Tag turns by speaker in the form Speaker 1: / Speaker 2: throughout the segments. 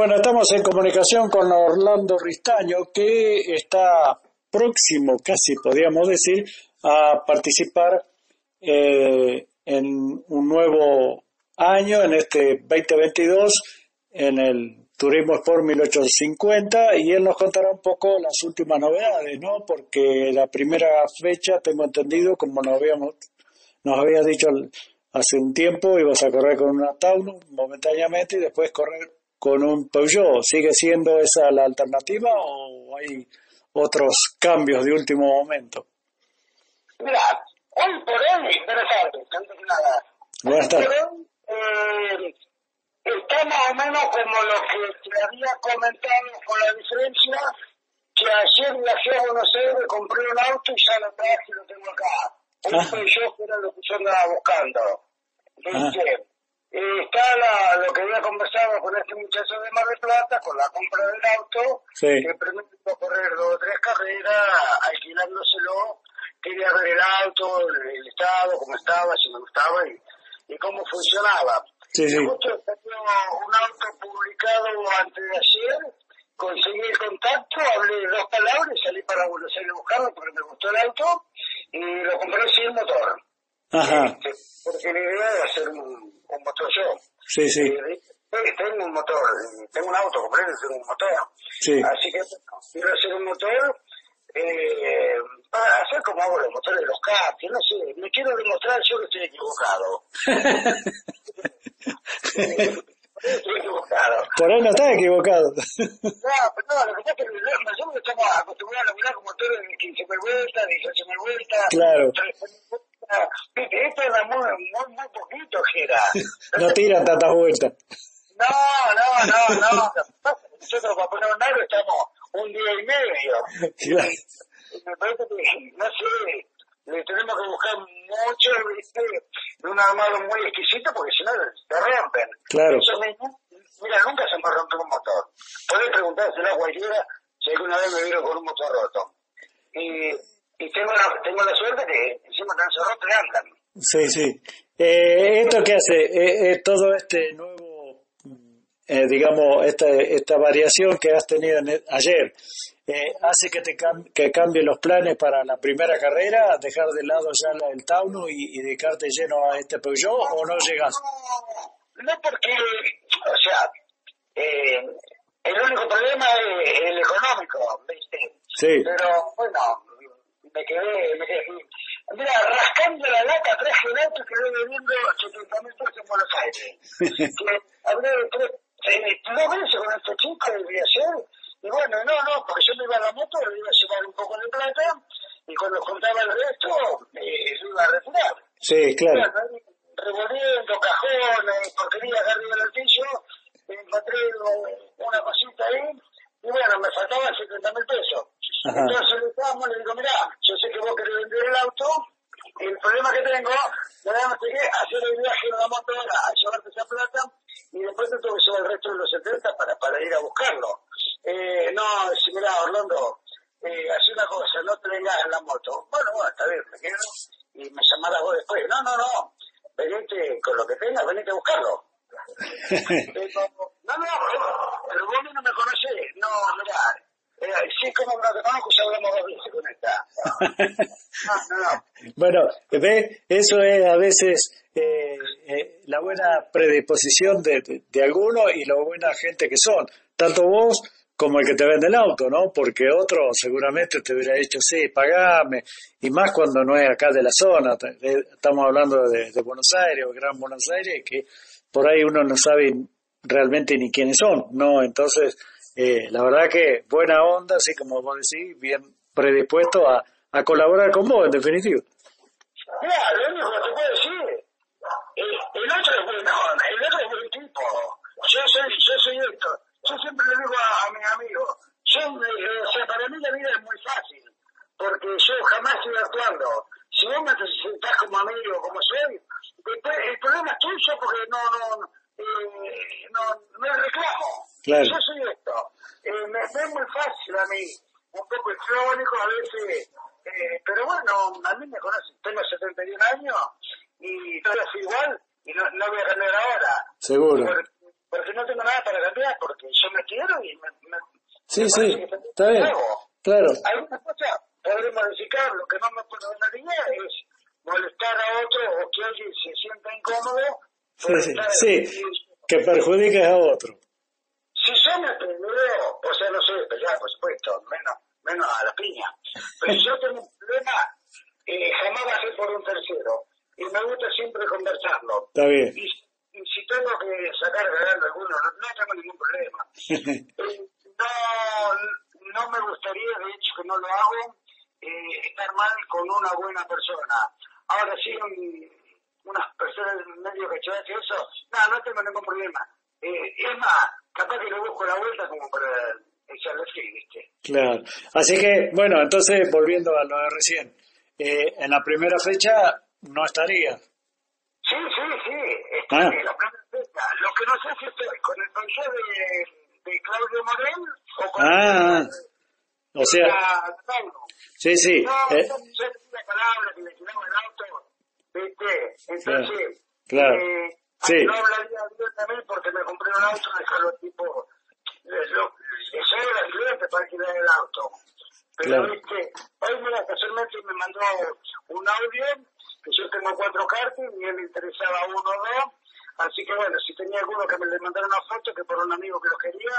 Speaker 1: Bueno, estamos en comunicación con Orlando Ristaño, que está próximo, casi podríamos decir, a participar eh, en un nuevo año, en este 2022, en el Turismo Sport 1850, y él nos contará un poco las últimas novedades, ¿no? Porque la primera fecha, tengo entendido, como nos habíamos, nos había dicho hace un tiempo, ibas a correr con una Taunus momentáneamente y después correr con un Peugeot. ¿Sigue siendo esa la alternativa o hay otros cambios de último momento?
Speaker 2: Mira, hoy por hoy, buenas tardes, antes nada.
Speaker 1: Buenas tardes.
Speaker 2: Eh, está más o menos como lo que te había comentado, con la diferencia que ayer viajé a Buenos Aires, compré un auto y ya lo traje y lo tengo acá. Un
Speaker 1: Ah.
Speaker 2: Peugeot que era lo que yo andaba buscando. ¿Viste? Eh, está la, lo que había conversado con este muchacho de Mar del Plata, con la compra del auto,
Speaker 1: Sí.
Speaker 2: que permitió correr dos o tres carreras, alquilándoselo, quería ver el auto, el, el estado, cómo estaba, si me gustaba y, y cómo funcionaba.
Speaker 1: Sí, sí.
Speaker 2: Justo salió un auto publicado antes de ayer, conseguí el contacto, hablé dos palabras salí para Buenos Aires a buscarlo porque me gustó el auto y lo compré sin motor.
Speaker 1: Ajá,
Speaker 2: Este, porque la idea es hacer un, un motor yo.
Speaker 1: sí, sí,
Speaker 2: Eh, tengo un motor, tengo un auto, compré, tengo un motor.
Speaker 1: sí.
Speaker 2: Así que bueno, quiero hacer un motor eh, para hacer como hago los motores de los karting, no sé, me quiero demostrar yo que estoy equivocado. estoy equivocado.
Speaker 1: Por ahí no estás equivocado.
Speaker 2: No, pero no, lo que pasa es que nosotros estamos acostumbrados a mirar con motores de 15.000 vueltas, 18.000 vueltas.
Speaker 1: Claro.
Speaker 2: 13.000 Viste, Esto era muy, muy, muy poquito, Gera.
Speaker 1: No tiran tantas vueltas.
Speaker 2: No, no, no, no. Que que Nosotros para poner un aro estamos un día y medio.
Speaker 1: Claro.
Speaker 2: Y me parece que, no sé, le tenemos que buscar mucho, ¿viste? un armado muy exquisito porque si no te rompen.
Speaker 1: Claro.
Speaker 2: Mira, nunca se me rompió un motor. Podés preguntárselo a cualquiera si alguna vez me vieron con un motor roto. Y, y tengo, la, tengo la suerte que encima tan se rompen andan.
Speaker 1: Sí, sí. Eh, ¿Esto qué hace? Eh, eh, todo este nuevo, eh, digamos, esta, esta variación que has tenido en el- ayer, eh, ¿hace que te cam- que cambie los planes para la primera carrera, dejar de lado ya la del Taunus y, y dedicarte lleno a este Peugeot o no llegas?
Speaker 2: No, no porque, o sea, eh, el único problema es el económico, ¿viste?
Speaker 1: Sí.
Speaker 2: Pero bueno, me quedé, me quedé. Mira, rascando la lata traje el auto y quedé bebiendo 70 mil pesos en Buenos Aires. que hablé tres, eh, dos veces con este chico de ayer, y bueno, no, no, porque yo me iba a la moto, le iba a llevar un poco de plata, y cuando juntaba el resto, eh, lo iba a retirar.
Speaker 1: Sí, claro.
Speaker 2: Bueno, revolviendo cajones, porquerías de arriba del piso, encontré un- una cosita ahí, y bueno, me faltaban 70 mil pesos.
Speaker 1: Ajá.
Speaker 2: Entonces le estamos, le digo, mirá, yo sé que vos querés vender el auto, y el problema que tengo, no sé qué, hacer el viaje en la moto ahora a llevarte esa plata, y después te tengo que llevar el resto de los 70 para, para ir a buscarlo. Eh, no, si mirá, Orlando, eh, hace una cosa, no te vengas en la moto. Bueno, bueno, está bien, me quedo, y me llamarás vos después. No, no, no, venite con lo que tengas, venite a buscarlo. Digo, no, no, pero vos a mí no me conocés. No, mirá, eh, sí, como no te conozco, ya hablamos dos veces con esta. No, no, no.
Speaker 1: Bueno, ve, eso es a veces eh, eh, la buena predisposición de, de, de algunos y la buena gente que son, tanto vos como el que te vende el auto, ¿no? Porque otro seguramente te hubiera dicho, sí, pagame, y más cuando no es acá de la zona, de- estamos hablando de, de Buenos Aires o Gran Buenos Aires, que por ahí uno no sabe realmente ni quiénes son, ¿no? Entonces, eh, la verdad que buena onda, así como vos decís, bien predispuesto a, a colaborar con vos, en definitiva.
Speaker 2: Mira, lo único que te puedo decir, el, el otro es bueno, el otro es buen tipo. Yo soy, yo soy esto. Yo siempre le digo a, a mis amigos, yo, eh, o sea, para mí la vida es muy fácil, porque yo jamás estoy actuando. Si vos me sentás como amigo, como soy, después el problema es tuyo porque no, no, eh, no, no es reclamo.
Speaker 1: Claro.
Speaker 2: Yo soy esto. Eh, me me es a mí, un poco exónico a veces, eh, pero bueno, a mí me conocen, tengo 71 años y todavía soy igual y no, no voy a cambiar ahora.
Speaker 1: Seguro.
Speaker 2: Porque porque no tengo nada para cambiar, porque yo me quiero y me, me
Speaker 1: Sí,
Speaker 2: me
Speaker 1: sí, está bien.
Speaker 2: nuevo.
Speaker 1: Claro,
Speaker 2: Alguna cosa podremos claro, lo que no me perdonaría es molestar a otro o que alguien se sienta incómodo.
Speaker 1: sí, sí, que perjudiques a otro.
Speaker 2: Si yo me peleo, o sea, no soy de pelear, por supuesto, menos, menos a la piña, pero si yo tengo un problema, eh, jamás va a ser por un tercero. Y me gusta siempre conversarlo.
Speaker 1: Está bien.
Speaker 2: Y, y si tengo que sacar ganando alguno, no, no tengo ningún problema. Eh, no, no me gustaría, de hecho que no lo hago, eh, estar mal con una buena persona. Ahora sí, un- unas personas medio cachadas y eso, no, no tengo ningún problema. Eh, es más, capaz que le busco la vuelta como para echarle así, ¿viste?
Speaker 1: Claro. Así que, bueno, entonces, volviendo a lo de recién, eh, en la primera fecha no estaría.
Speaker 2: Sí, está
Speaker 1: Ah.
Speaker 2: bien, la primera fecha. Lo que no sé si estoy con el proyecto de, de Claudio Morel o con
Speaker 1: Ah,
Speaker 2: el
Speaker 1: o sea,
Speaker 2: la-
Speaker 1: sí, sí.
Speaker 2: No,
Speaker 1: eh,
Speaker 2: tenía la palabra que le tiramos el auto, ¿viste? Entonces,
Speaker 1: Claro,
Speaker 2: eh,
Speaker 1: sí.
Speaker 2: no hablaría bien de mí porque me compré un auto, dejarlo tipo, le, lo, le sobra el cliente para alquilar el auto. Pero,
Speaker 1: Claro.
Speaker 2: ¿viste? Hoy, mira, casualmente me mandó un audio, yo tengo cuatro cartas y a él le interesaba uno o dos. Así que, bueno, si tenía alguno que me le mandara una foto, que por un amigo que lo quería,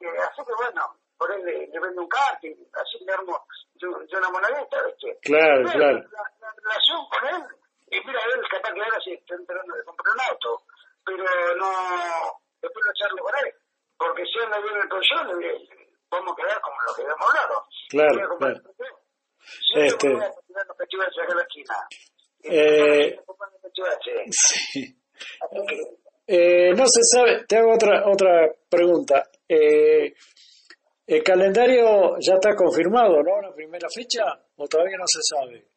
Speaker 2: eh, así que, bueno, por él le, le vendo un karting, así le armo yo, yo una monedita, ¿viste?
Speaker 1: Claro,
Speaker 2: Bueno,
Speaker 1: claro.
Speaker 2: La, la relación con él, y mira, él capaz que ahora sí está enterando de comprar un auto, pero no, después lo charlo con él, porque si anda bien el proyecto, le vamos a quedar como lo que habíamos hablado.
Speaker 1: Claro, claro.
Speaker 2: el. Siempre
Speaker 1: Este-
Speaker 2: voy a acá en la esquina.
Speaker 1: Eh, sí. Eh, no se sabe, te hago otra, otra pregunta. Eh, ¿El calendario ya está confirmado, no? ¿La primera fecha? ¿O todavía no se sabe?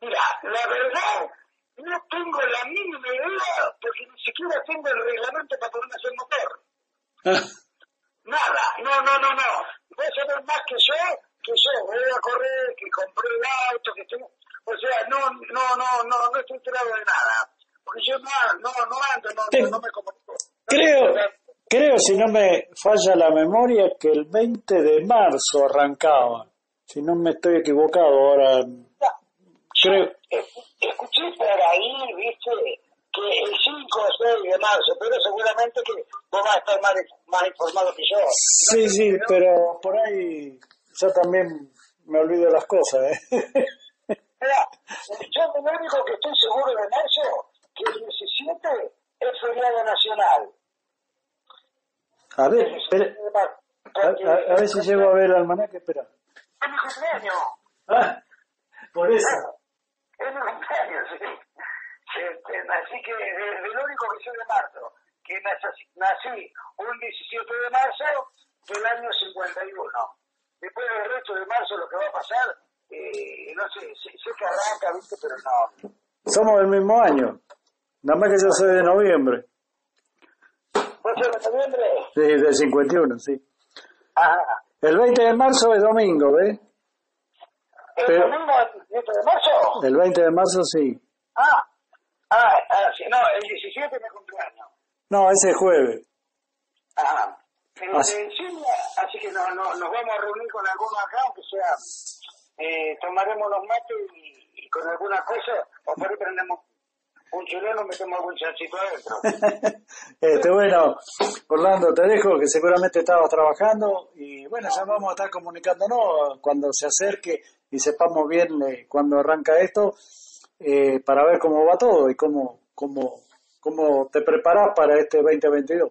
Speaker 2: Mira, la verdad, no tengo la mínima idea porque ni siquiera tengo el reglamento para poder hacer motor.
Speaker 1: Ah,
Speaker 2: Nada, no, no, no, no. Vos sabés más que yo, que yo voy a correr, que compré el auto, que tengo... O sea, no, no, no, no, no estoy enterado de nada. Porque yo no, no, no ando, no, no, no me comunico.
Speaker 1: creo, creo, si no me falla la memoria, que el 20 de marzo arrancaba. Si no me estoy equivocado ahora. Creo,
Speaker 2: Escuché por ahí, viste, que el 5 o 6 de marzo, pero seguramente que vos vas a estar más, más informado que yo.
Speaker 1: sí, sí, pero por ahí yo también me olvido las cosas, ¿eh?
Speaker 2: Mira, yo lo único que estoy seguro de marzo, que el 17 es feriado nacional.
Speaker 1: A ver, espera, a, a- a ver si llego a ver el almanaque, espera.
Speaker 2: Es mi cumpleaños.
Speaker 1: Ah, por eso.
Speaker 2: Es mi cumpleaños, sí. Este, así que de, de lo único que soy de marzo, que nací, nací un 17 de marzo del año 51. Después del resto de marzo lo que va a pasar, eh, no sé, sé, sé que arranca, ¿viste? Pero no.
Speaker 1: Somos del mismo año. Nada más que yo soy de noviembre.
Speaker 2: ¿Vos sos de noviembre?
Speaker 1: Sí, del 51, sí.
Speaker 2: Ajá.
Speaker 1: El 20 de marzo es domingo, ¿ves?
Speaker 2: ¿El
Speaker 1: Pero-
Speaker 2: domingo el 17 de marzo?
Speaker 1: El 20 de marzo sí.
Speaker 2: Ah, ah, ah, sí, no, el 17 es mi cumpleaños.
Speaker 1: No, ese es jueves.
Speaker 2: Ajá. Eh,
Speaker 1: Así-
Speaker 2: eh, sí, así que no, no, nos vamos a reunir con alguno acá, aunque sea, eh, tomaremos los mates y, y con alguna cosa, o por ahí prendemos un chileno, metemos algún chanchito adentro.
Speaker 1: este, bueno, Orlando, te dejo que seguramente estabas trabajando y bueno, ya vamos a estar comunicándonos cuando se acerque y sepamos bien eh, cuándo arranca esto eh, para ver cómo va todo y cómo, cómo, cómo te preparas para este 2022.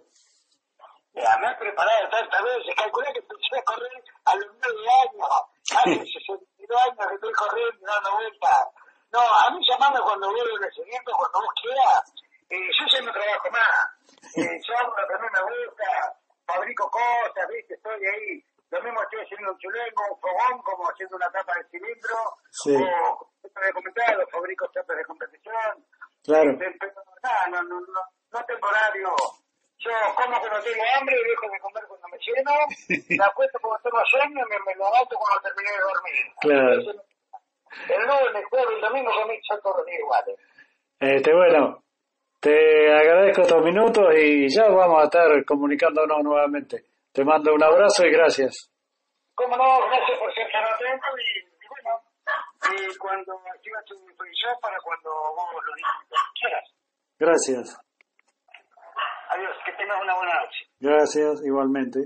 Speaker 2: Ya, me he preparado tantas veces, calculé que empecé a correr a los 9 años, hace 62 años que estoy corriendo dando vueltas. No, a mí llamame cuando vuelva el nacimiento, cuando vos quieras. Eh, yo ya no trabajo más. Eh, yo hago lo que a mí me gusta, fabrico cosas, viste, estoy ahí. Lo mismo estoy haciendo un chulengo, un fogón, como haciendo una tapa de cilindro,
Speaker 1: Sí.
Speaker 2: o, he comentado, fabrico tapas de competición.
Speaker 1: Claro.
Speaker 2: Este, no, no, no, no tengo horario. Yo como cuando tengo hambre y dejo de comer cuando me lleno, me acuesto cuando tengo sueño y me, me levanto cuando terminé de dormir.
Speaker 1: Claro.
Speaker 2: Entonces, El lunes, jueves, el domingo, para mí son todos los días iguales.
Speaker 1: Este, bueno, Te agradezco estos minutos y ya vamos a estar comunicándonos nuevamente. Te mando un abrazo y gracias.
Speaker 2: Cómo no, gracias por ser tan atento y, bueno, y cuando activas tu disposición para cuando vos lo quieras.
Speaker 1: Gracias.
Speaker 2: Adiós, que tengas una buena noche.
Speaker 1: Gracias, igualmente.